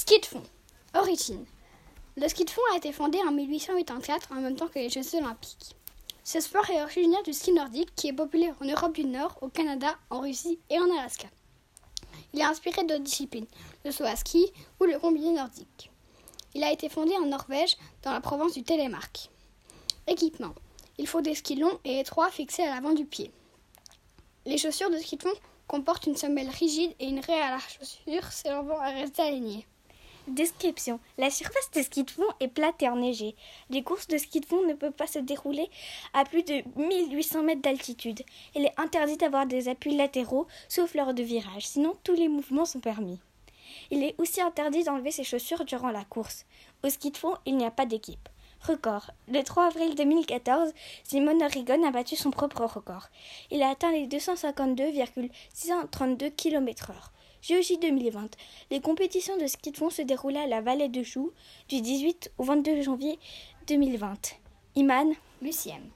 Ski de fond. Origine. Le ski de fond a été fondé en 1884 en même temps que les Jeux olympiques. Ce sport est originaire du ski nordique qui est populaire en Europe du Nord, au Canada, en Russie et en Alaska. Il est inspiré d'autres disciplines, le saut à ski ou le combiné nordique. Il a été fondé en Norvège, dans la province du Télémark. Équipement. Il faut des skis longs et étroits fixés à l'avant du pied. Les chaussures de ski de fond comportent une semelle rigide et une raie à la chaussure servant à rester alignée. Description. La surface de ski de fond est plate et enneigée. Les courses de ski de fond ne peuvent pas se dérouler à plus de 1800 mètres d'altitude. Il est interdit d'avoir des appuis latéraux, sauf lors de virage, sinon tous les mouvements sont permis. Il est aussi interdit d'enlever ses chaussures durant la course. Au ski de fond, il n'y a pas d'équipe. Record. Le 3 avril 2014, Simone Origon a battu son propre record. Il a atteint les 252,632 km/h. JOJ 2020. Les compétitions de ski de fond se déroulaient à la vallée de Joux du 18 au 22 janvier 2020. Iman, Lucienne.